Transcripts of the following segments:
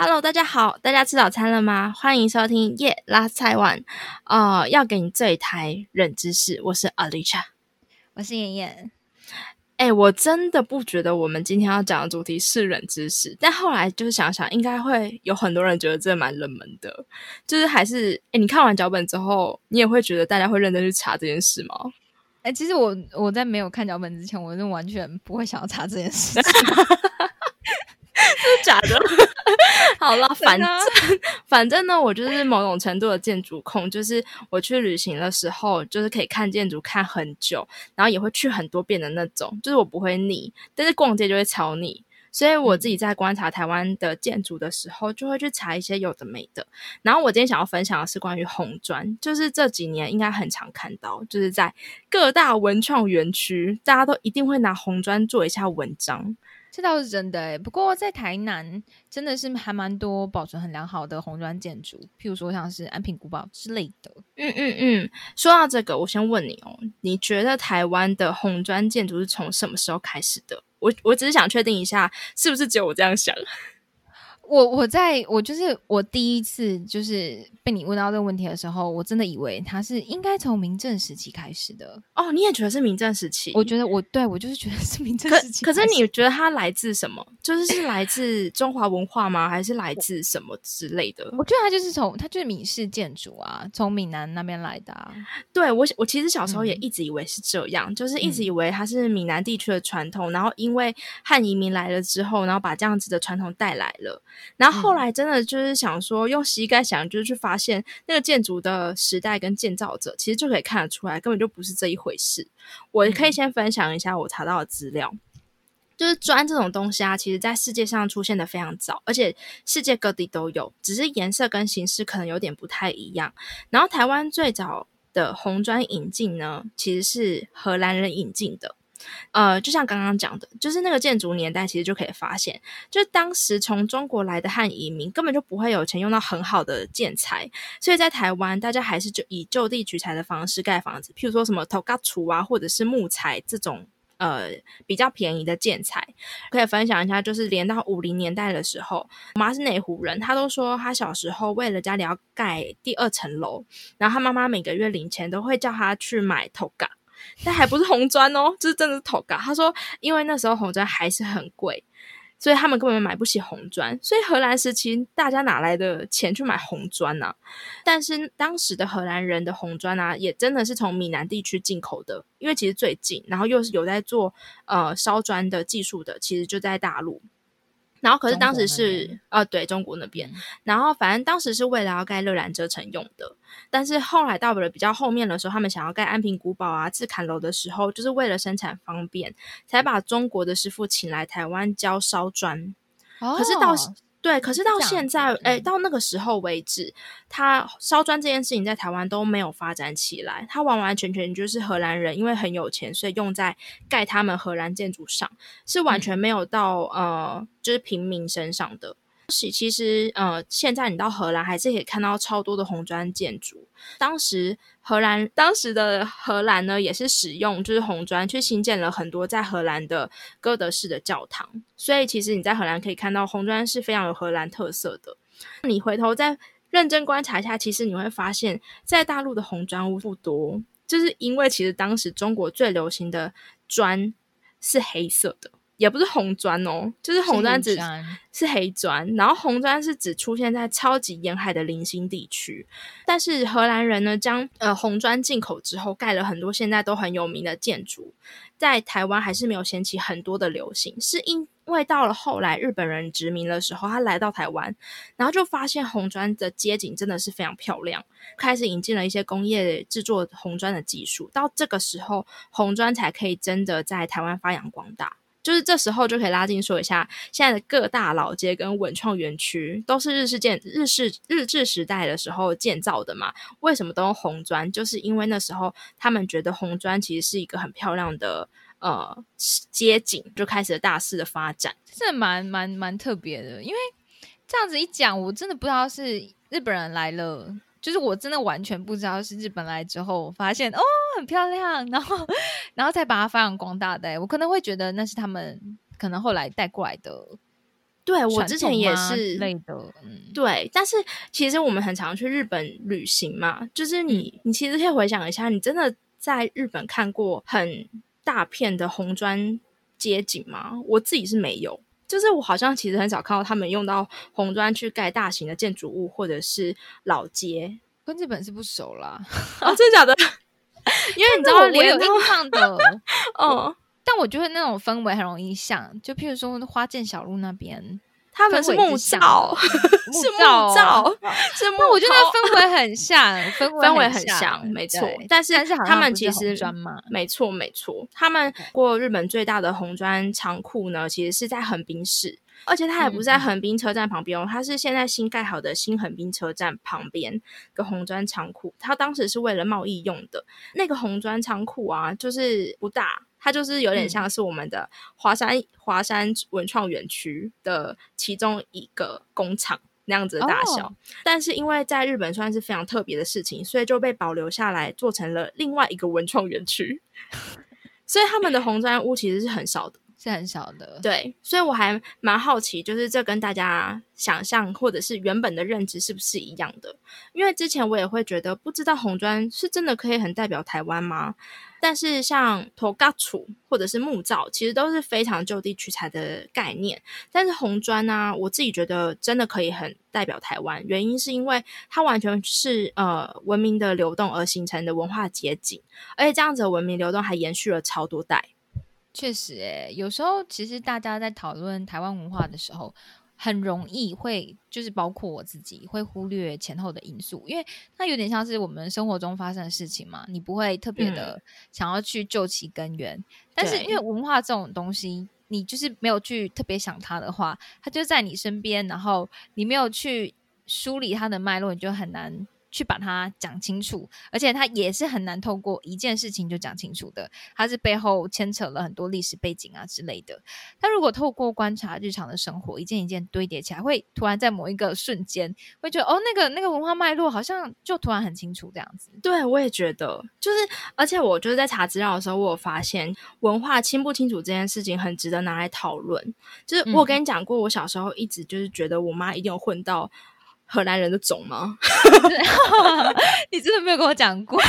Hello，大家好，大家吃早餐了吗？欢迎收听夜拉菜碗，呃，要给你这一台冷知识，我是 Alicia，我是妍妍。哎，我真的不觉得我们今天要讲的主题是冷知识，但后来就是想想，应该会有很多人觉得这蛮冷门的，就是还是哎，你看完脚本之后，你也会觉得大家会认真去查这件事吗？哎，其实我我在没有看脚本之前，我是完全不会想要查这件事。是 假的，好了，反正 反正呢，我就是某种程度的建筑控，就是我去旅行的时候，就是可以看建筑看很久，然后也会去很多遍的那种，就是我不会腻，但是逛街就会超腻，所以我自己在观察台湾的建筑的时候，就会去查一些有的没的。然后我今天想要分享的是关于红砖，就是这几年应该很常看到，就是在各大文创园区，大家都一定会拿红砖做一下文章。这倒是真的诶，不过在台南真的是还蛮多保存很良好的红砖建筑，譬如说像是安平古堡之类的。嗯嗯嗯，说到这个，我先问你哦，你觉得台湾的红砖建筑是从什么时候开始的？我我只是想确定一下，是不是只有我这样想？我我在我就是我第一次就是被你问到这个问题的时候，我真的以为它是应该从明正时期开始的哦。你也觉得是明正时期？我觉得我对我就是觉得是明正时期。可是你觉得它来自什么？就是是来自中华文化吗？还是来自什么之类的？我觉得它就是从它就是闽式建筑啊，从闽南那边来的。对我我其实小时候也一直以为是这样，就是一直以为它是闽南地区的传统，然后因为汉移民来了之后，然后把这样子的传统带来了。然后后来真的就是想说，用膝盖想，就是去发现那个建筑的时代跟建造者，其实就可以看得出来，根本就不是这一回事。我可以先分享一下我查到的资料，就是砖这种东西啊，其实在世界上出现的非常早，而且世界各地都有，只是颜色跟形式可能有点不太一样。然后台湾最早的红砖引进呢，其实是荷兰人引进的。呃，就像刚刚讲的，就是那个建筑年代，其实就可以发现，就当时从中国来的汉移民根本就不会有钱用到很好的建材，所以在台湾，大家还是就以就地取材的方式盖房子，譬如说什么头嘎厨啊，或者是木材这种呃比较便宜的建材。可以分享一下，就是连到五零年代的时候，我妈是内湖人，她都说她小时候为了家里要盖第二层楼，然后她妈妈每个月领钱都会叫她去买头嘎。但还不是红砖哦，就是真的是头嘎。他说，因为那时候红砖还是很贵，所以他们根本买不起红砖。所以荷兰时期大家哪来的钱去买红砖呢？但是当时的荷兰人的红砖啊，也真的是从闽南地区进口的，因为其实最近，然后又是有在做呃烧砖的技术的，其实就在大陆。然后可是当时是呃对中国那边，然后反正当时是为了要盖乐兰遮城用的，但是后来到了比较后面的时候，他们想要盖安平古堡啊、自砍楼的时候，就是为了生产方便，才把中国的师傅请来台湾教烧砖。可是到对，可是到现在，哎，到那个时候为止，他烧砖这件事情在台湾都没有发展起来。他完完全全就是荷兰人，因为很有钱，所以用在盖他们荷兰建筑上，是完全没有到呃，就是平民身上的。其实，呃，现在你到荷兰还是可以看到超多的红砖建筑。当时荷兰，当时的荷兰呢，也是使用就是红砖去新建了很多在荷兰的哥德式的教堂。所以，其实你在荷兰可以看到红砖是非常有荷兰特色的。你回头再认真观察一下，其实你会发现在大陆的红砖屋不多，就是因为其实当时中国最流行的砖是黑色的。也不是红砖哦，就是红砖只是黑砖，然后红砖是只出现在超级沿海的零星地区。但是荷兰人呢，将呃红砖进口之后，盖了很多现在都很有名的建筑，在台湾还是没有掀起很多的流行，是因为到了后来日本人殖民的时候，他来到台湾，然后就发现红砖的街景真的是非常漂亮，开始引进了一些工业制作红砖的技术，到这个时候，红砖才可以真的在台湾发扬光大。就是这时候就可以拉近说一下，现在的各大老街跟文创园区都是日式建日式日治时代的时候建造的嘛？为什么都用红砖？就是因为那时候他们觉得红砖其实是一个很漂亮的呃街景，就开始了大肆的发展。这蛮蛮蛮特别的，因为这样子一讲，我真的不知道是日本人来了。就是我真的完全不知道是日本来之后发现哦很漂亮，然后然后才把它发扬光大的。我可能会觉得那是他们可能后来带过来的对我之前也是类的，嗯，对。但是其实我们很常去日本旅行嘛，就是你你其实可以回想一下，你真的在日本看过很大片的红砖街景吗？我自己是没有，就是我好像其实很少看到他们用到红砖去盖大型的建筑物或者是老街。跟日本是不熟啦，哦，真的假的？因为你知道，我有印象的，哦。但我觉得那种氛围很容易像，就譬如说花见小路那边，他们 是木造，是木造，是木。我觉得氛围很像，氛围氛围很像，没错。但是但是他们其实，没错没错。他们过日本最大的红砖仓库呢，其实是在横滨市。而且它也不在横滨车站旁边哦，它是现在新盖好的新横滨车站旁边个红砖仓库。它当时是为了贸易用的。那个红砖仓库啊，就是不大，它就是有点像是我们的华山华山文创园区的其中一个工厂那样子的大小。但是因为在日本算是非常特别的事情，所以就被保留下来，做成了另外一个文创园区。所以他们的红砖屋其实是很少的。是很少的，对，所以我还蛮好奇，就是这跟大家想象或者是原本的认知是不是一样的？因为之前我也会觉得，不知道红砖是真的可以很代表台湾吗？但是像托嘎楚或者是木造，其实都是非常就地取材的概念。但是红砖呢，我自己觉得真的可以很代表台湾，原因是因为它完全是呃文明的流动而形成的文化结景，而且这样子的文明流动还延续了超多代。确实，诶，有时候其实大家在讨论台湾文化的时候，很容易会就是包括我自己会忽略前后的因素，因为它有点像是我们生活中发生的事情嘛，你不会特别的想要去救其根源。但是因为文化这种东西，你就是没有去特别想它的话，它就在你身边，然后你没有去梳理它的脉络，你就很难。去把它讲清楚，而且它也是很难透过一件事情就讲清楚的，它是背后牵扯了很多历史背景啊之类的。但如果透过观察日常的生活，一件一件堆叠起来，会突然在某一个瞬间，会觉得哦，那个那个文化脉络好像就突然很清楚这样子。对，我也觉得，就是而且我就是在查资料的时候，我有发现文化清不清楚这件事情很值得拿来讨论。就是我跟你讲过，我小时候一直就是觉得我妈一定有混到。荷兰人的种吗？你真的没有跟我讲过，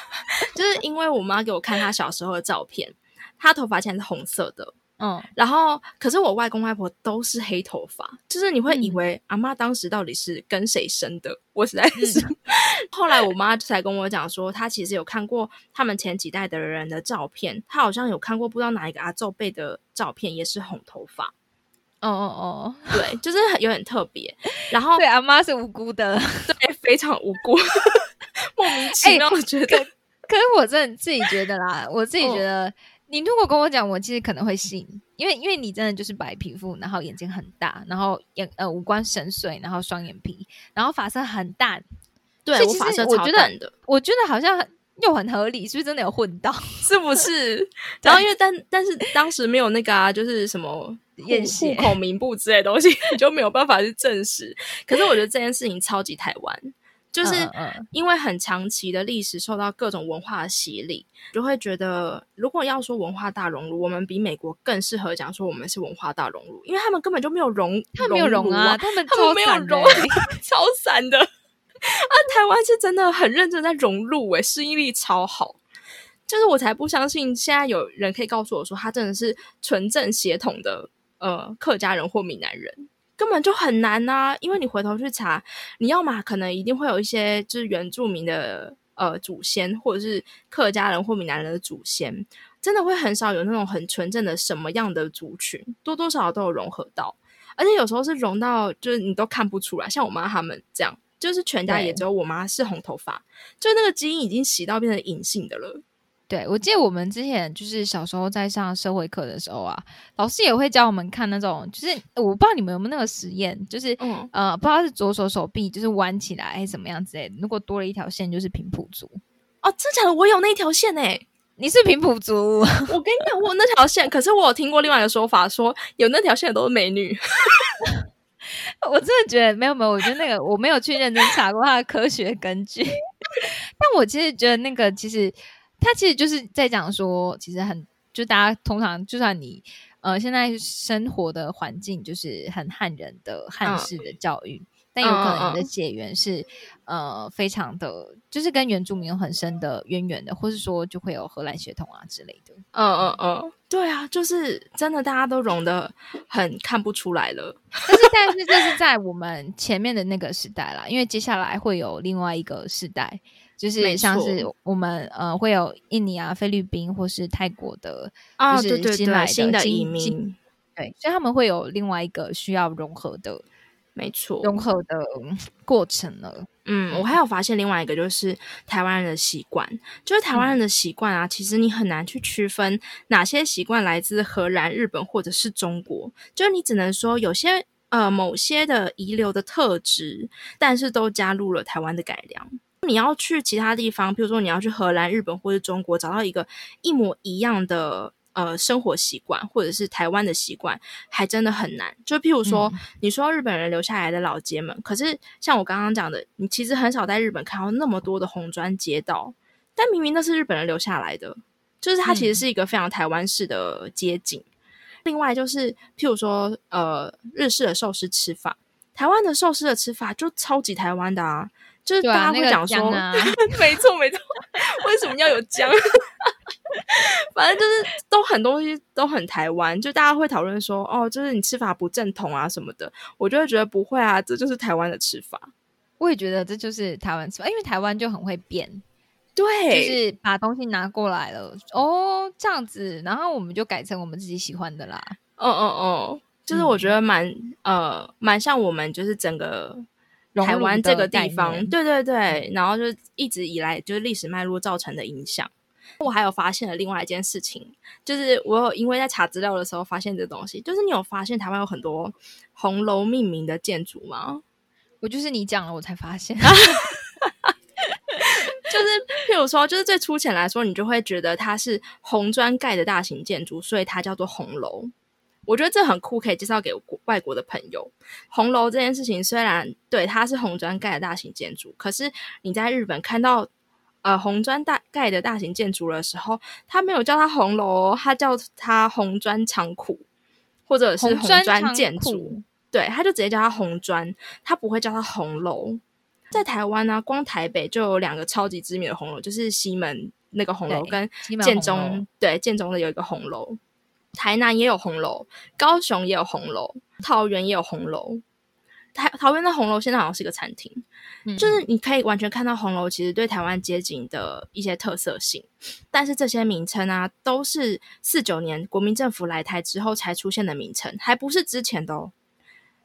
就是因为我妈给我看她小时候的照片，她头发现在是红色的，嗯，然后可是我外公外婆都是黑头发，就是你会以为阿妈当时到底是跟谁生的？我实在是，后来我妈才跟我讲说，她其实有看过他们前几代的人的照片，她好像有看过不知道哪一个阿祖辈的照片，也是红头发。哦哦哦，对，就是很有点特别。然后对阿妈是无辜的，对，非常无辜，莫名其妙。我觉得，可是我真的自己觉得啦，我自己觉得，你如果跟我讲，我其实可能会信，因为因为你真的就是白皮肤，然后眼睛很大，然后眼呃五官深邃，然后双眼皮，然后发色很淡。对，我发色超淡的，我觉得好像又很合理，是不是真的有混到？是不是？然后因为但但是当时没有那个啊，就是什么。户口名簿之类东西 就没有办法去证实。可是我觉得这件事情超级台湾，就是因为很长期的历史受到各种文化的洗礼，就会觉得如果要说文化大熔炉，我们比美国更适合讲说我们是文化大熔炉，因为他们根本就没有融，他们没有融啊，他们他们没有融，超散的。啊，台湾是真的很认真在融入，诶，适应力超好。就是我才不相信现在有人可以告诉我说他真的是纯正血统的。呃，客家人或闽南人根本就很难呐，因为你回头去查，你要嘛可能一定会有一些就是原住民的呃祖先，或者是客家人或闽南人的祖先，真的会很少有那种很纯正的什么样的族群，多多少少都有融合到，而且有时候是融到就是你都看不出来，像我妈他们这样，就是全家也只有我妈是红头发，就那个基因已经洗到变成隐性的了。对，我记得我们之前就是小时候在上社会课的时候啊，老师也会教我们看那种，就是我不知道你们有没有那个实验，就是呃，不知道是左手手臂就是弯起来还是怎么样之类的，如果多了一条线就是平埔族。哦，真假的？我有那条线诶，你是平埔族？我跟你讲，我那条线，可是我有听过另外一个说法，说有那条线的都是美女。我真的觉得没有没有，我觉得那个我没有去认真查过它的科学根据，但我其实觉得那个其实。他其实就是在讲说，其实很就大家通常就算你呃，现在生活的环境就是很汉人的汉式的教育。但有可能你的血缘是呃非常的，就是跟原住民有很深的渊源的，或是说就会有荷兰血统啊之类的。嗯嗯嗯，对啊，就是真的大家都融的很看不出来了。但是但是这是在我们前面的那个时代啦，因为接下来会有另外一个时代，就是像是我们呃会有印尼啊、菲律宾或是泰国的，就是新来新的移民，对，所以他们会有另外一个需要融合的。没错，融合的过程了。嗯，我还有发现另外一个，就是台湾人的习惯，就是台湾人的习惯啊。其实你很难去区分哪些习惯来自荷兰、日本或者是中国，就是你只能说有些呃某些的遗留的特质，但是都加入了台湾的改良。你要去其他地方，比如说你要去荷兰、日本或者中国，找到一个一模一样的。呃，生活习惯或者是台湾的习惯，还真的很难。就譬如说，你说日本人留下来的老街们，可是像我刚刚讲的，你其实很少在日本看到那么多的红砖街道，但明明那是日本人留下来的，就是它其实是一个非常台湾式的街景。另外就是，譬如说，呃，日式的寿司吃法，台湾的寿司的吃法就超级台湾的啊，就是大家会讲说，没错没错，为什么要有姜？反正就是都很东西都很台湾，就大家会讨论说哦，就是你吃法不正统啊什么的，我就会觉得不会啊，这就是台湾的吃法。我也觉得这就是台湾吃法，因为台湾就很会变，对，就是把东西拿过来了哦，这样子，然后我们就改成我们自己喜欢的啦。哦哦哦，就是我觉得蛮呃蛮像我们就是整个台湾这个地方，对对对，然后就一直以来就是历史脉络造成的影响。我还有发现了另外一件事情，就是我有因为在查资料的时候发现这东西，就是你有发现台湾有很多红楼命名的建筑吗？我就是你讲了我才发现 就是譬如说，就是最粗浅来说，你就会觉得它是红砖盖的大型建筑，所以它叫做红楼。我觉得这很酷，可以介绍给外国的朋友。红楼这件事情虽然对它是红砖盖的大型建筑，可是你在日本看到。呃，红砖大盖的大型建筑的时候，他没有叫它红楼，他叫它红砖仓库，或者是红砖建筑。对，他就直接叫它红砖，他不会叫它红楼。在台湾呢，光台北就有两个超级知名的红楼，就是西门那个红楼，跟建中对建中的有一个红楼。台南也有红楼，高雄也有红楼，桃园也有红楼。台桃园的红楼现在好像是一个餐厅，就是你可以完全看到红楼其实对台湾街景的一些特色性，但是这些名称啊都是四九年国民政府来台之后才出现的名称，还不是之前的哦。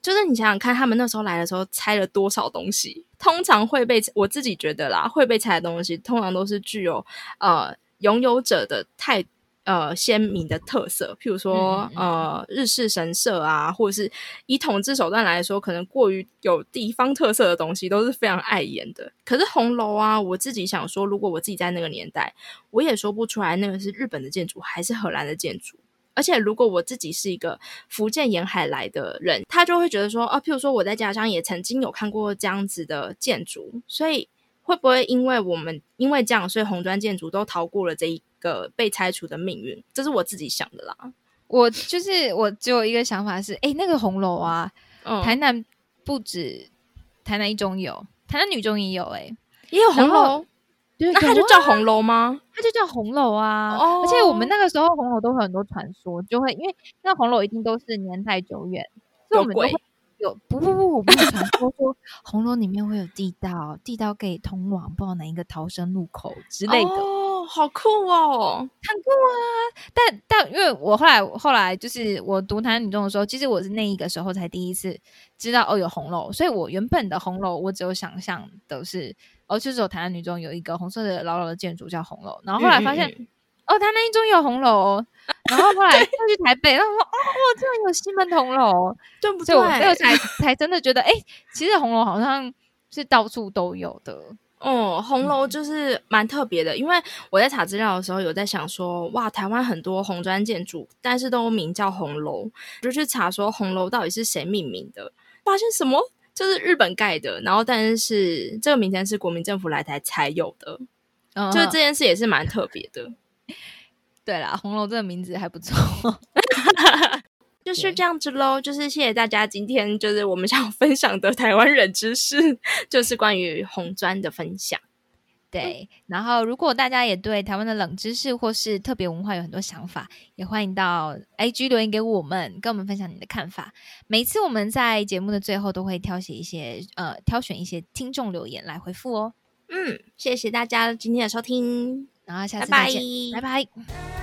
就是你想想看，他们那时候来的时候拆了多少东西？通常会被我自己觉得啦，会被拆的东西，通常都是具有呃拥有者的态。呃，鲜明的特色，譬如说，呃，日式神社啊，或者是以统治手段来说，可能过于有地方特色的东西，都是非常碍眼的。可是红楼啊，我自己想说，如果我自己在那个年代，我也说不出来那个是日本的建筑还是荷兰的建筑。而且，如果我自己是一个福建沿海来的人，他就会觉得说，哦，譬如说我在家乡也曾经有看过这样子的建筑，所以会不会因为我们因为这样，所以红砖建筑都逃过了这一？个被拆除的命运，这是我自己想的啦。我就是我只有一个想法是，哎，那个红楼啊，台南不止台南一中有，台南女中也有，哎，也有红楼，对那它就叫红楼吗？它就叫红楼啊。而且我们那个时候红楼都会很多传说，就会因为那红楼一定都是年代久远，有鬼，有不不不，我不是传说说红楼里面会有地道，地道可以通往不知道哪一个逃生入口之类的。哦好酷哦，很酷啊！但但因为我后来后来就是我读台南女中的时候，其实我是那一个时候才第一次知道哦有红楼，所以我原本的红楼我只有想象的是哦，就是有台湾女中有一个红色的老老的建筑叫红楼，然后后来发现哦台南一中有红楼，然后后来他去台北，然后说哦我居然有西门红楼，对不对？所以我才才真的觉得哎，其实红楼好像是到处都有的。哦，红楼就是蛮特别的，因为我在查资料的时候有在想说，哇，台湾很多红砖建筑，但是都名叫红楼，就去查说红楼到底是谁命名的，发现什么就是日本盖的，然后但是这个名称是国民政府来台才有的，就是这件事也是蛮特别的。对啦，红楼这个名字还不错，就是这样子喽。就是谢谢大家今天就是我们想分享的台湾人知识，就是关于红砖的分享。对，然后如果大家也对台湾的冷知识或是特别文化有很多想法，也欢迎到 IG 留言给我们，跟我们分享你的看法。每次我们在节目的最后都会挑选一些呃，挑选一些听众留言来回复哦。嗯，谢谢大家今天的收听，然后下次拜拜再见，拜拜。